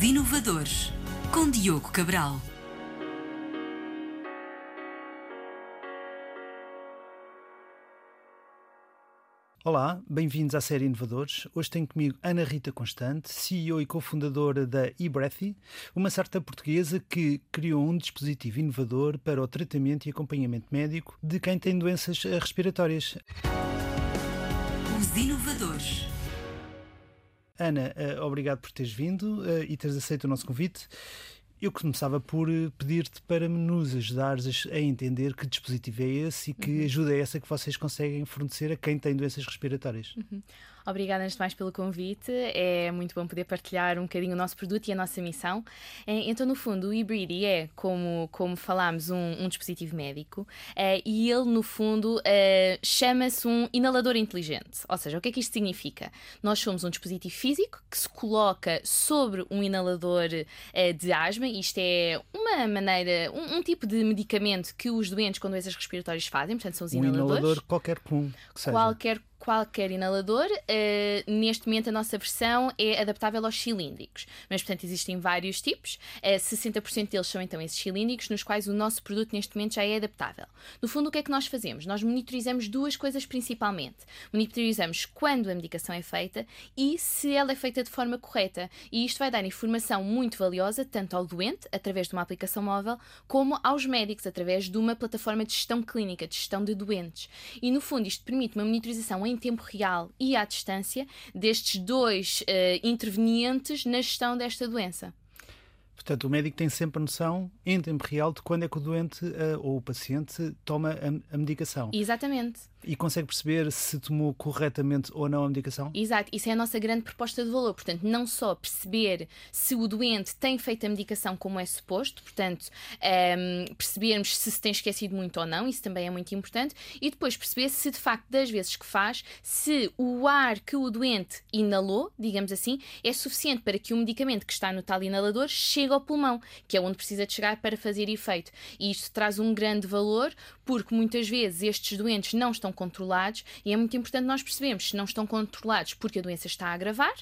Os Inovadores, com Diogo Cabral. Olá, bem-vindos à série Inovadores. Hoje tenho comigo Ana Rita Constante, CEO e cofundadora da eBreathy, uma startup portuguesa que criou um dispositivo inovador para o tratamento e acompanhamento médico de quem tem doenças respiratórias. Os Inovadores. Ana, eh, obrigado por teres vindo eh, e teres aceito o nosso convite. Eu começava por eh, pedir-te para nos ajudares a entender que dispositivo é esse e que uhum. ajuda é essa que vocês conseguem fornecer a quem tem doenças respiratórias. Uhum. Obrigada, antes de mais, pelo convite. É muito bom poder partilhar um bocadinho o nosso produto e a nossa missão. É, então, no fundo, o Hybridi é, como, como falámos, um, um dispositivo médico é, e ele, no fundo, é, chama-se um inalador inteligente. Ou seja, o que é que isto significa? Nós somos um dispositivo físico que se coloca sobre um inalador de asma. Isto é uma maneira, um, um, tipo de medicamento que os doentes com doenças respiratórias fazem, portanto, são os um inaladores. inalador qualquer comum. Que seja. Qualquer qualquer inalador. Uh, neste momento, a nossa versão é adaptável aos cilíndricos, mas, portanto, existem vários tipos. Uh, eh, 60% deles são então esses cilíndricos, nos quais o nosso produto neste momento já é adaptável. No fundo, o que é que nós fazemos? Nós monitorizamos duas coisas principalmente. Monitorizamos quando a medicação é feita e se ela é feita de forma correta. E isto vai dar informação muito valiosa tanto ao doente, através de uma aplicação móvel, como aos médicos, através de uma plataforma de gestão clínica, de gestão de doentes. E, no fundo, isto permite uma monitorização em tempo real e à distância destes dois uh, intervenientes na gestão desta doença. Portanto, o médico tem sempre noção, em tempo real, de quando é que o doente uh, ou o paciente toma a, a medicação. Exatamente. E consegue perceber se tomou corretamente ou não a medicação? Exato, isso é a nossa grande proposta de valor. Portanto, não só perceber se o doente tem feito a medicação como é suposto, portanto, um, ehm, percebermos se se tem esquecido muito ou não, isso também é muito importante, e depois perceber se de facto, das vezes que faz, se o ar que o doente inalou, digamos assim, é suficiente para que o medicamento que está no tal inalador chegue ao pulmão, que é onde precisa de chegar para fazer efeito. E isto traz um grande valor, porque muitas vezes estes doentes não estão controlados e é muito importante nós percebermos se não estão controlados porque a doença está a agravar,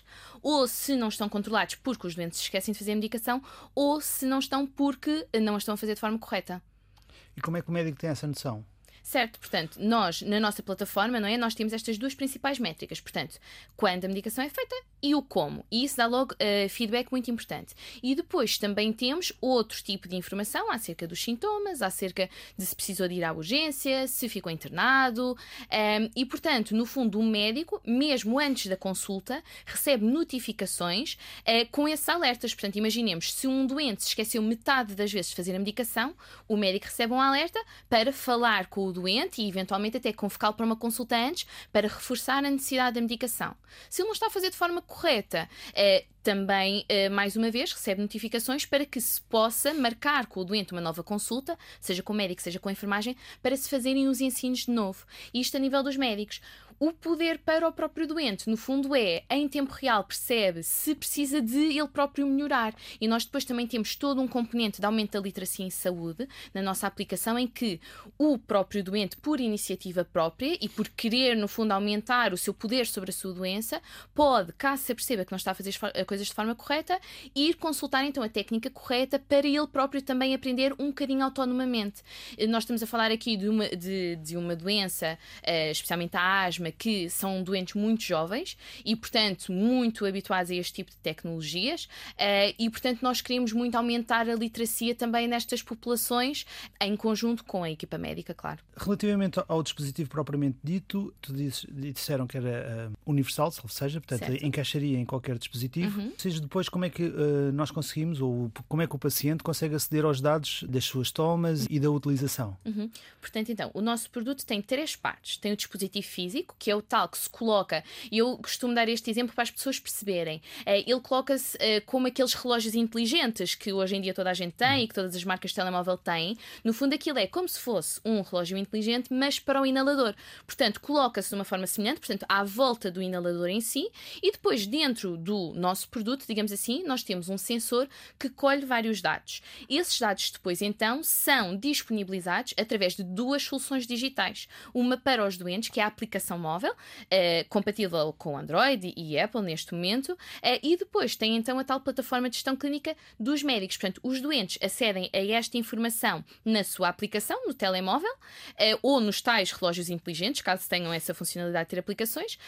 ou se não estão controlados porque os doentes esquecem de fazer a medicação, ou se não estão porque não a estão a fazer de forma correta. E como é que o médico tem essa noção? Certo, portanto, nós, na nossa plataforma, não é? Nós temos estas duas principais métricas. Portanto, quando a medicação é feita e o como. E isso dá logo uh, feedback muito importante. E depois também temos outro tipo de informação acerca dos sintomas, acerca de se precisou de ir à urgência, se ficou internado. Um, e, portanto, no fundo, o médico, mesmo antes da consulta, recebe notificações uh, com esses alertas. Portanto, imaginemos, se um doente se esqueceu metade das vezes de fazer a medicação, o médico recebe um alerta para falar com o doente e eventualmente até convocá-lo para uma consulta antes para reforçar a necessidade da medicação. Se ele não está a fazer de forma correta, é, também, eh, mais uma vez, recebe notificações para que se possa marcar com o doente uma nova consulta, seja com o médico, seja com a enfermagem, para se fazerem os ensinos de novo. Isto a nível dos médicos. O poder para o próprio doente, no fundo, é em tempo real percebe se precisa de ele próprio melhorar. E nós depois também temos todo um componente de aumento da literacia em saúde na nossa aplicação, em que o próprio doente, por iniciativa própria e por querer, no fundo, aumentar o seu poder sobre a sua doença, pode, caso se perceba que não está a fazer coisas de forma correta, ir consultar então a técnica correta para ele próprio também aprender um bocadinho autonomamente. Nós estamos a falar aqui de uma, de, de uma doença, uh, especialmente a asma que são doentes muito jovens e, portanto, muito habituados a este tipo de tecnologias uh, e, portanto, nós queremos muito aumentar a literacia também nestas populações em conjunto com a equipa médica, claro. Relativamente ao dispositivo propriamente dito, tu disseram que era uh, universal, ou seja, portanto, certo. encaixaria em qualquer dispositivo. Uhum. Seja depois como é que uh, nós conseguimos ou como é que o paciente consegue aceder aos dados das suas tomas e da utilização. Uhum. Portanto, então, o nosso produto tem três partes. Tem o dispositivo físico, que é o tal que se coloca, e eu costumo dar este exemplo para as pessoas perceberem. Uh, ele coloca-se uh, como aqueles relógios inteligentes que hoje em dia toda a gente tem e que todas as marcas de telemóvel têm. No fundo, aquilo é como se fosse um relógio inteligente, mas para o inalador. Portanto, coloca-se de uma forma semelhante, portanto, à volta do inalador em si, e depois dentro do nosso produto, digamos assim, nós temos um sensor que colhe vários dados. Esses dados depois, então, são disponibilizados através de duas soluções digitais. Uma para os doentes, que é a aplicação móvel, eh, compatível com Android e Apple neste momento, eh, e depois tem então a tal plataforma de gestão clínica dos médicos. Portanto, os doentes acedem a esta informação na sua aplicação, no telemóvel, eh, ou nos tais relógios inteligentes, caso tenham essa funcionalidade de ter aplicações,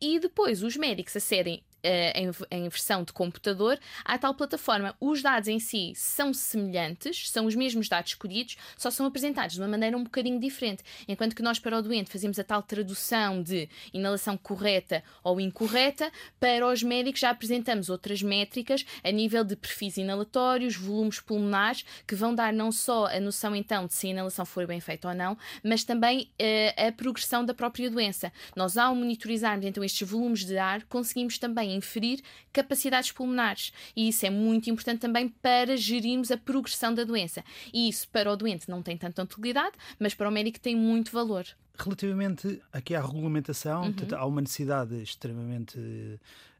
e depois os médicos acedem em, em, versão de computador à tal plataforma. Os dados em si são semelhantes, são os mesmos dados escolhidos, só são apresentados de uma maneira um bocadinho diferente. Enquanto que nós, para o doente, fazemos a tal tradução de inalação correta ou incorreta, para os médicos já apresentamos outras métricas a nível de perfis inalatórios, volumes pulmonares, que vão dar não só a noção então de se a inalação foi bem feita ou não, mas também uh, a progressão da própria doença. Nós, ao monitorizarmos então estes volumes de ar, conseguimos também inferir capacidades pulmonares. E isso é muito importante também para gerirmos a progressão da doença. E isso para o doente não tem tanta utilidade, mas para o médico tem muito valor. Relativamente aqui à regulamentação, uhum. há uma necessidade extremamente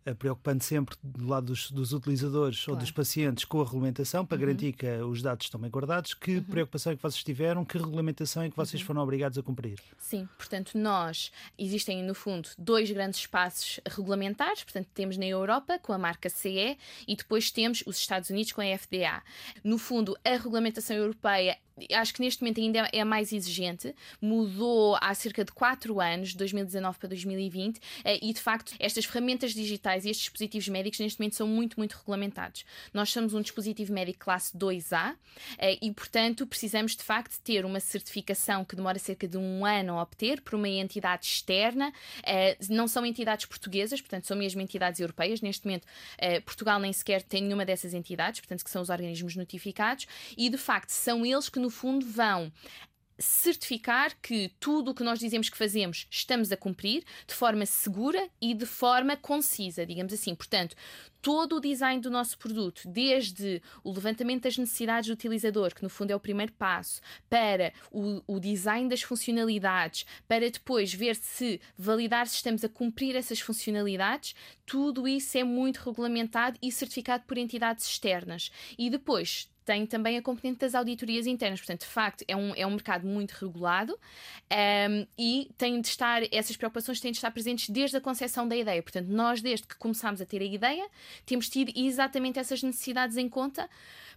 eh, preocupante sempre do lado dos, dos utilizadores claro. ou dos pacientes com a regulamentação para uhum. garantir que os dados estão bem guardados. Que uhum. preocupação é que vocês tiveram? Que regulamentação é que vocês uhum. foram obrigados a cumprir? Sim, portanto, nós existem no fundo dois grandes espaços regulamentares. Portanto, temos na Europa com a marca CE e depois temos os Estados Unidos com a FDA. No fundo, a regulamentação europeia acho que neste momento ainda é mais exigente, mudou há cerca de 4 anos, de 2019 para 2020, eh, e de facto estas ferramentas digitais e estes dispositivos médicos neste momento são muito, muito regulamentados. Nós somos um dispositivo médico classe 2A eh, e, portanto, precisamos de facto ter uma certificação que demora cerca de um ano a obter por uma entidade externa. Eh, não são entidades portuguesas, portanto, são mesmo entidades europeias. Neste momento, Portugal nem sequer tem nenhuma dessas entidades, portanto, que são os organismos notificados, e de facto são eles que, no fundo, vão certificar que tudo o que nós dizemos que fazemos estamos a cumprir de forma segura e de forma concisa, digamos assim. Portanto, todo o design do nosso produto, desde o levantamento das necessidades do utilizador, que no fundo é o primeiro passo, para o, o design das funcionalidades, para depois ver se validar se estamos a cumprir essas funcionalidades, tudo isso é muito regulamentado e certificado por entidades externas. E depois tem também a componente das auditorias internas. Portanto, de facto, é um, é um mercado muito regulado um, e tem de estar, essas preocupações têm de estar presentes desde a concepção da ideia. Portanto, nós, desde que começámos a ter a ideia, temos tido exatamente essas necessidades em conta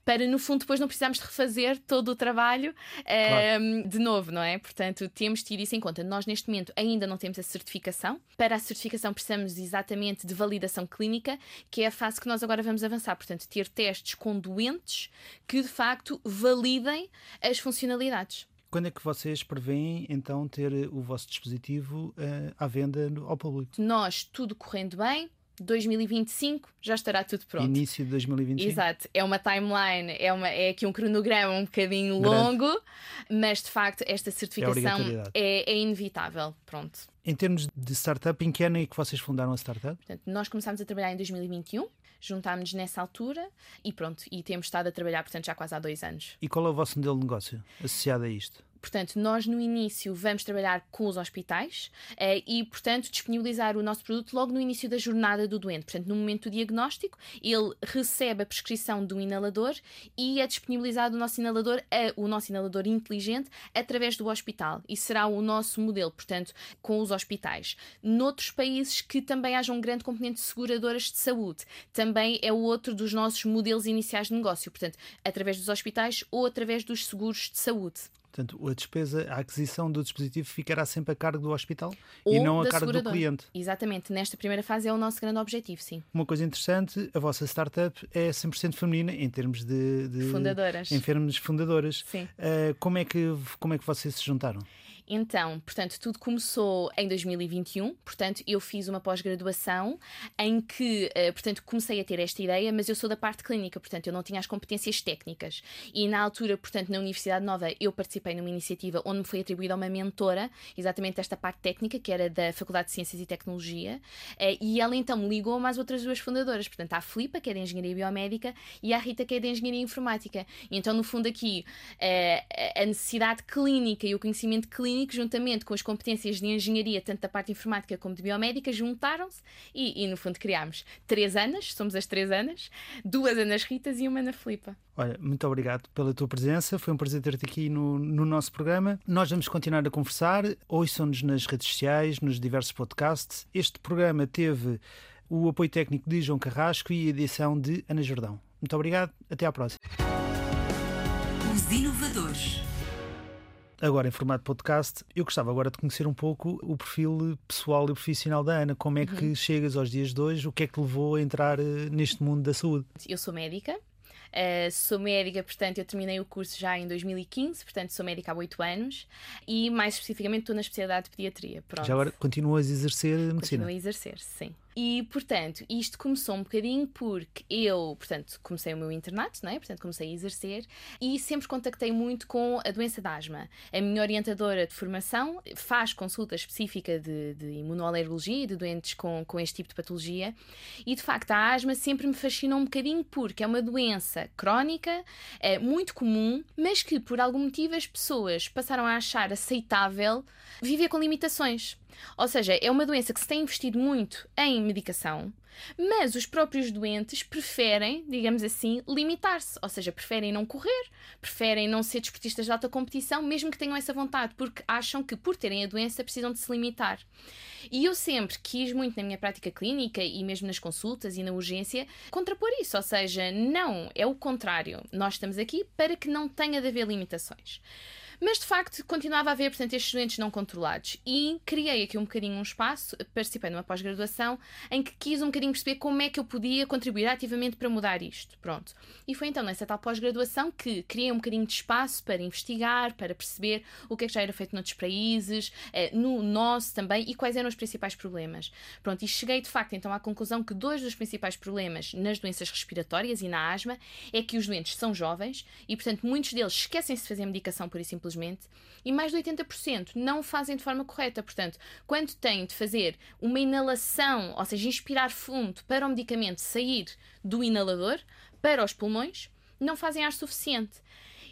para no fundo depois não precisarmos de refazer todo o trabalho claro. um, de novo, não é? Portanto, temos tido isso em conta. Nós neste momento ainda não temos a certificação. Para a certificação precisamos exatamente de validação clínica, que é a fase que nós agora vamos avançar. Portanto, ter testes com doentes que de facto validem as funcionalidades. Quando é que vocês prevêem então ter o vosso dispositivo uh, à venda ao público? Nós, tudo correndo bem, 2025 já estará tudo pronto. Início de 2025. Exato, é uma timeline, é, uma, é aqui um cronograma um bocadinho longo, Grande. mas de facto esta certificação é, é, é, inevitável. Pronto. Em termos de startup, em que ano é que vocês fundaram a startup? Portanto, nós começámos a trabalhar em 2021, juntámos-nos nessa altura e pronto, e temos estado a trabalhar, portanto, já quase há dois anos. E qual é o vosso modelo de negócio associado a isto? Portanto, nós no início vamos trabalhar com os hospitais eh, e, portanto, disponibilizar o nosso produto logo no início da jornada do doente. Portanto, no momento do diagnóstico, ele recebe a prescrição do inalador e é disponibilizado o nosso inalador, o nosso inalador inteligente, através do hospital. E será o nosso modelo, portanto, com os hospitais. Noutros países que também haja um grande componente de seguradoras de saúde, também é outro dos nossos modelos iniciais de negócio. Portanto, através dos hospitais ou através dos seguros de saúde. Portanto, a despesa, a aquisição do dispositivo ficará sempre a cargo do hospital Ou e não a cargo do cliente. Exatamente, nesta primeira fase é o nosso grande objetivo, sim. Uma coisa interessante, a vossa startup é 100% feminina em termos de, de fundadoras. Em termos fundadoras. Sim. Uh, como é que como é que vocês se juntaram? Então, portanto, tudo começou em 2021. Portanto, eu fiz uma pós-graduação em que, uh, portanto, comecei a ter esta ideia, mas eu sou da parte clínica, portanto, eu não tinha as competências técnicas. E na altura, portanto, na Universidade Nova, eu participei numa iniciativa onde me foi atribuída uma mentora, exatamente esta parte técnica, que era da Faculdade de Ciências e Tecnologia, uh, e ela então me ligou mais outras duas fundadoras, portanto, a Filipa, que é de Engenharia Biomédica, e a Rita, que é de Engenharia Informática. E então, no fundo, aqui, uh, a necessidade clínica e o conhecimento clínico clínico, juntamente com as competências de engenharia, tanto da parte informática como de biomédica, juntaram-se e, e, no fundo, criámos três Anas, somos as três Anas, duas Anas Ritas e uma Ana Filipa. Olha, muito obrigado pela tua presença. Foi um prazer ter-te aqui no, no, nosso programa. Nós vamos continuar a conversar. Ouçam-nos nas redes sociais, nos diversos podcasts. Este programa teve o apoio técnico de João Carrasco e a edição de Ana Jordão. Muito obrigado. Até à próxima. Os inovadores. Agora, em formato podcast, eu gostava agora de conhecer um pouco o perfil pessoal e profissional da Ana. Como é que uhum. chegas aos dias de hoje? O que é que te levou a entrar eh, neste mundo da saúde? Eu sou médica, Uh, sou médica, portanto, eu terminei o curso já em 2015, portanto, sou médica há 8 anos e, mais especificamente, estou na especialidade de pediatria. Pronto. Já agora continuas a exercer medicina? Continuo a exercer, sim. E, portanto, isto começou um bocadinho porque eu, portanto, comecei o meu internato, não é? Portanto, comecei a exercer e sempre contactei muito com a doença de asma. A minha orientadora de formação faz consulta específica de, de imunoalergologia e de doentes com, com este tipo de patologia e, de facto, a asma sempre me fascinou um bocadinho porque é uma doença crónica, é muito comum, mas que, por algum motivo, as pessoas passaram a achar aceitável viver com limitações. Ou seja, é uma doença que se tem investido muito em medicação, mas os próprios doentes preferem, digamos assim, limitar-se. Ou seja, preferem não correr, preferem não ser desportistas de alta competição, mesmo que tenham essa vontade, porque acham que por terem a doença precisam de se limitar. E eu sempre quis muito na minha prática clínica e mesmo nas consultas e na urgência contrapor isso. Ou seja, não, é o contrário. Nós estamos aqui para que não tenha de haver limitações. Mas de facto continuava a haver, portanto, estes doentes não controlados. E criei aqui um bocadinho um espaço, participei numa pós-graduação, em que quis um bocadinho perceber como é que eu podia contribuir ativamente para mudar isto. Pronto. E foi então nessa tal pós-graduação que criei um bocadinho de espaço para investigar, para perceber o que é que já era feito noutros países, eh, no nosso também, e quais eram os principais problemas. Pronto, e cheguei de facto então à conclusão que dois dos principais problemas nas doenças respiratórias e na asma é que os doentes são jovens e, portanto, muitos deles esquecem-se de fazer medicação por e simplesmente e mais de 80% não o fazem de forma correta. Portanto, quando têm de fazer uma inalação, ou seja, inspirar fundo para o medicamento sair do inalador para os pulmões, não fazem ar suficiente.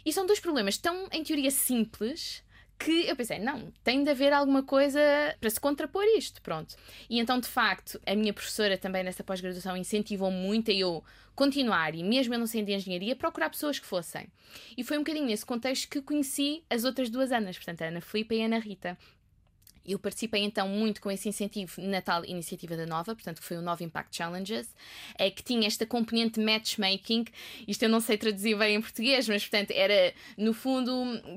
E são dois problemas tão, em teoria, simples que eu pensei, não, tem de haver alguma coisa para se contrapor isto, pronto. E então, de facto, a minha professora também nessa pós-graduação incentivou muito a eu continuar, e mesmo eu não sendo de engenharia, procurar pessoas que fossem. E foi um bocadinho nesse contexto que conheci as outras duas Anas, portanto, a Ana Filipe e a Ana Rita. Eu participei então muito com esse incentivo na tal iniciativa da Nova, portanto, que foi o Nova Impact Challenges, é, que tinha esta componente matchmaking. Isto eu não sei traduzir bem em português, mas portanto era, no fundo,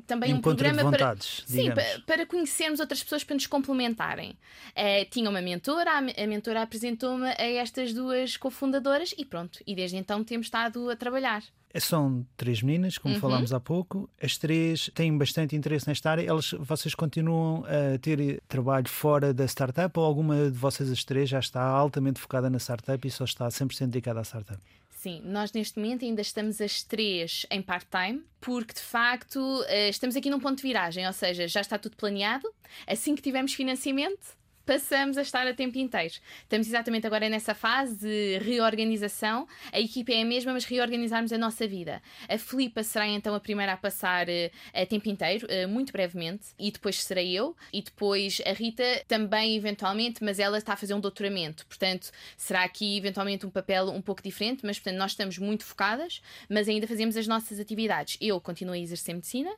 também Encontro um programa vontades, para, sim, para, para, conhecermos outras pessoas para nos complementarem. É, tinha uma mentora, a, a mentora apresentou-me a estas duas cofundadoras e pronto, e desde então temos estado a trabalhar. São três meninas, como uhum. falámos há pouco. As três têm bastante interesse nesta área. Elas, vocês continuam a ter trabalho fora da startup ou alguma de vocês as três já está altamente focada na startup e só está 100% dedicada à startup? Sim, nós neste momento ainda estamos as três em part-time, porque de facto eh, estamos aqui num ponto de viragem, ou seja, já está tudo planeado. Assim que tivermos financiamento, passamos a estar a tempo inteiro. Estamos exatamente agora nessa fase de reorganização. A equipa é a mesma, mas reorganizarmos a nossa vida. A Filipa será então a primeira a passar uh, a tempo inteiro, uh, muito brevemente, e depois serei eu, e depois a Rita também, eventualmente, mas ela está a fazer um doutoramento. Portanto, será aqui eventualmente um papel um pouco diferente, mas portanto nós estamos muito focadas, mas ainda fazemos as nossas atividades. Eu continuo a exercer medicina.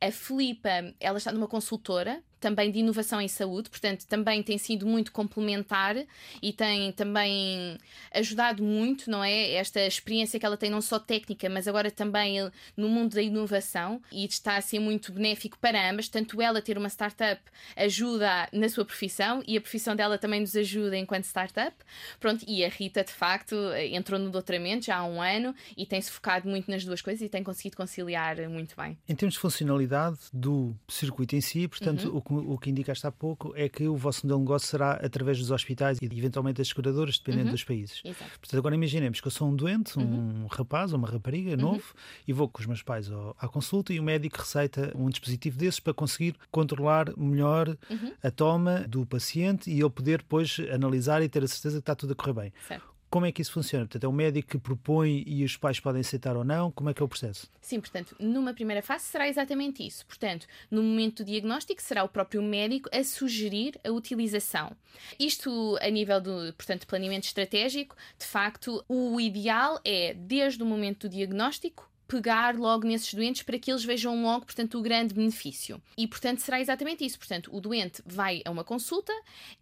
A Filipa, ela está numa consultora, também de inovação em saúde, portanto, também tem sido muito complementar e tem também ajudado muito, não é? Esta experiência que ela tem, não só técnica, mas agora também no mundo da inovação e está a ser muito benéfico para ambas. Tanto ela ter uma startup ajuda na sua profissão e a profissão dela também nos ajuda enquanto startup. Pronto, e a Rita, de facto, entrou no doutoramento já há um ano e tem-se focado muito nas duas coisas e tem conseguido conciliar muito bem. Em termos de funcionalidade do circuito em si, portanto, uhum. O que indicaste há pouco é que o vosso modelo de negócio será através dos hospitais e eventualmente das seguradoras, dependendo uhum. dos países. Exato. Portanto, agora imaginemos que eu sou um doente, um uhum. rapaz ou uma rapariga uhum. novo, e vou com os meus pais à consulta e o médico receita um dispositivo desses para conseguir controlar melhor uhum. a toma do paciente e ele poder depois analisar e ter a certeza que está tudo a correr bem. Certo como é que isso funciona? Portanto, é o médico que propõe e os pais podem aceitar ou não? Como é que é o processo? Sim, portanto, numa primeira fase será exatamente isso. Portanto, no momento do diagnóstico, será o próprio médico a sugerir a utilização. Isto a nível do, portanto, planeamento estratégico, de facto, o ideal é, desde o momento do diagnóstico, pegar logo nesses doentes para que eles vejam logo, portanto, o grande benefício. E, portanto, será exatamente isso. Portanto, o doente vai a uma consulta,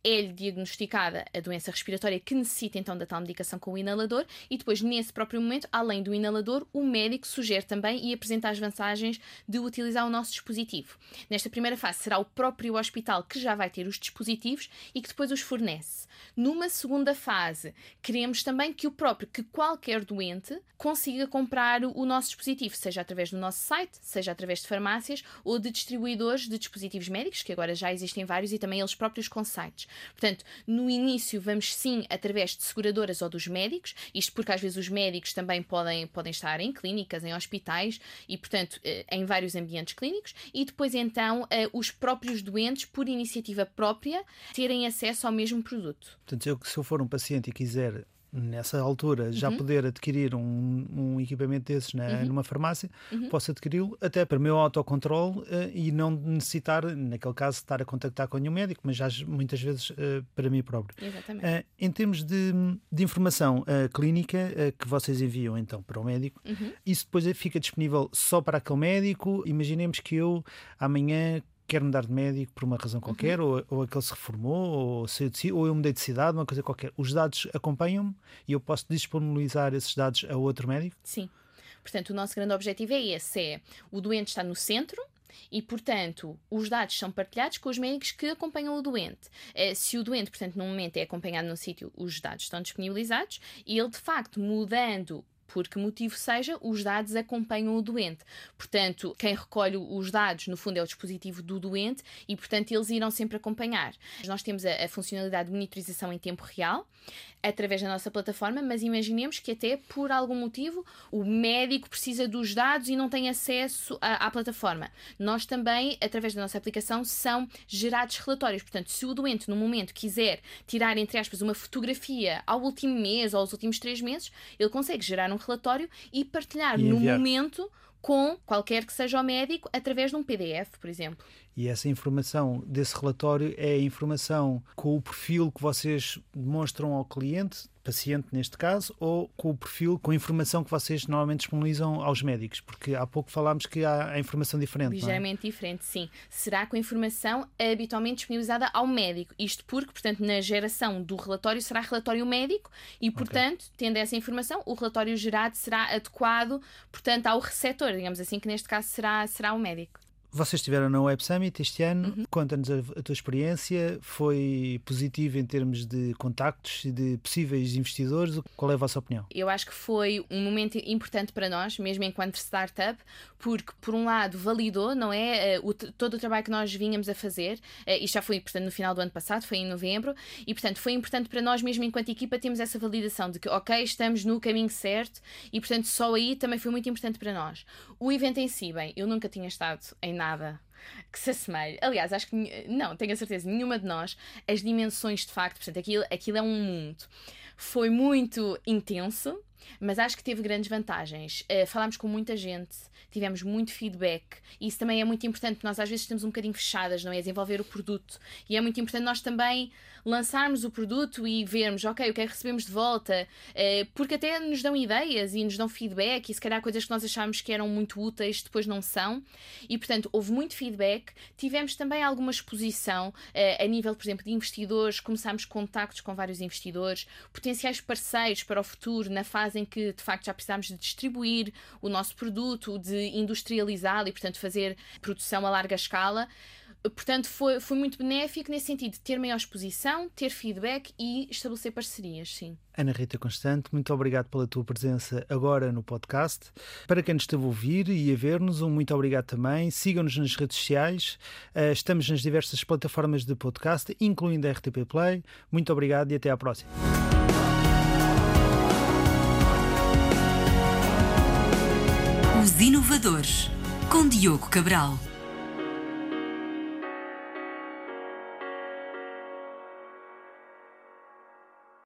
é-lhe diagnosticada a doença respiratória que necessita então da tal medicação com o inalador e depois, nesse próprio momento, além do inalador, o médico sugere também e apresenta as vantagens de utilizar o nosso dispositivo. Nesta primeira fase, será o próprio hospital que já vai ter os dispositivos e que depois os fornece. Numa segunda fase, queremos também que o próprio, que qualquer doente consiga comprar o nosso dispositivo, seja através do nosso site, seja através de farmácias ou de distribuidores de dispositivos médicos, que agora já existem vários e também eles próprios com sites. Portanto, no início vamos sim através de seguradoras ou dos médicos, isto porque às vezes os médicos também podem, podem estar em clínicas, em hospitais e, portanto, eh, em vários ambientes clínicos, e depois então eh, os próprios doentes, por iniciativa própria, terem acesso ao mesmo produto. Portanto, eu, se eu for um paciente e quiser nessa altura já uhum. poder adquirir um, um, equipamento desses na, uhum. numa farmácia, uhum. posso adquiri-lo até para o meu autocontrole uh, e não necessitar, naquele caso, estar a contactar com nenhum médico, mas já muitas vezes uh, para mim próprio. Exatamente. Uh, em termos de, de informação clínica que vocês enviam então para o médico, uhum. isso depois fica disponível só para aquele médico. Imaginemos que eu amanhã quer mudar de médico por uma razão qualquer, uhum. ou, ou aquele se reformou, ou, saiu de, ou eu mudei de cidade, uma coisa qualquer. Os dados acompanham-me e eu posso disponibilizar esses dados a outro médico? Sim. Portanto, o nosso grande objetivo é esse: é o doente está no centro, e, portanto, os dados são partilhados com os médicos que acompanham o doente. Eh, se o doente, portanto, no momento é acompanhado no sítio, os dados estão disponibilizados e ele, de facto, mudando por que motivo seja, os dados acompanham o doente. Portanto, quem recolhe os dados, no fundo, é o dispositivo do doente e, portanto, eles irão sempre acompanhar. Nós temos a, a funcionalidade de monitorização em tempo real através da nossa plataforma, mas imaginemos que até por algum motivo o médico precisa dos dados e não tem acesso à, à plataforma. Nós também, através da nossa aplicação, são gerados relatórios. Portanto, se o doente, no momento, quiser tirar, entre aspas, uma fotografia ao último mês ou aos últimos três meses, ele consegue gerar relatório e partilhar e no momento com qualquer que seja o médico através de um PDF, por exemplo. E essa informação desse relatório é a informação com o perfil que vocês demonstram ao cliente, paciente neste caso, ou com o perfil, com a informação que vocês normalmente disponibilizam aos médicos? Porque há pouco falámos que há informação diferente. É? Ligeiramente é? diferente, sim. Será com a informação habitualmente disponibilizada ao médico. Isto porque, portanto, na geração do relatório será relatório médico e, portanto, okay. tendo essa informação, o relatório gerado será adequado, portanto, ao receptor, digamos assim, que neste caso será, será o médico. Vocês estiveram na Web Summit este ano. Uhum. Conta-nos a, a, tua experiência. Foi positivo em termos de contactos e de possíveis investidores? Qual é a vossa opinião? Eu acho que foi um momento importante para nós, mesmo enquanto startup, porque, por um lado, validou, não é? Uh, o, todo o trabalho que nós vínhamos a fazer. Isto já foi, portanto, no final do ano passado, foi em novembro. E, portanto, foi importante para nós, mesmo enquanto equipa, termos essa validação de que, ok, estamos no caminho certo. E, portanto, só aí também foi muito importante para nós. O evento em si, bem, eu nunca tinha estado em nada nada que se assemelhe. Aliás, acho que não, tenho a certeza, nenhuma de nós, as dimensões de facto, portanto, aquilo, aquilo é um mundo. Foi muito intenso, mas acho que teve grandes vantagens. Uh, falámos com muita gente, tivemos muito feedback, e isso também é muito importante, nós às vezes estamos um bocadinho fechadas, não é? Desenvolver o produto. E é muito importante nós também lançarmos o produto e vermos, ok, o que é que recebemos de volta, uh, porque até nos dão ideias e nos dão feedback, e se calhar coisas que nós achámos que eram muito úteis depois não são. E portanto, houve muito feedback. Tivemos também alguma exposição uh, a nível, por exemplo, de investidores, começámos contactos com vários investidores, potenciais parceiros para o futuro, na fase em que de facto já precisámos de distribuir o nosso produto, de industrializá-lo e, portanto, fazer produção a larga escala. Portanto, foi, foi muito benéfico nesse sentido, ter maior exposição, ter feedback e estabelecer parcerias, sim. Ana Rita Constante, muito obrigado pela tua presença agora no podcast. Para quem nos esteve a ouvir e a ver-nos, um muito obrigado também. Sigam-nos nas redes sociais, eh, estamos nas diversas plataformas de podcast, incluindo a RTP Play. Muito obrigado e até à próxima. Os Inovadores, com Diogo Cabral.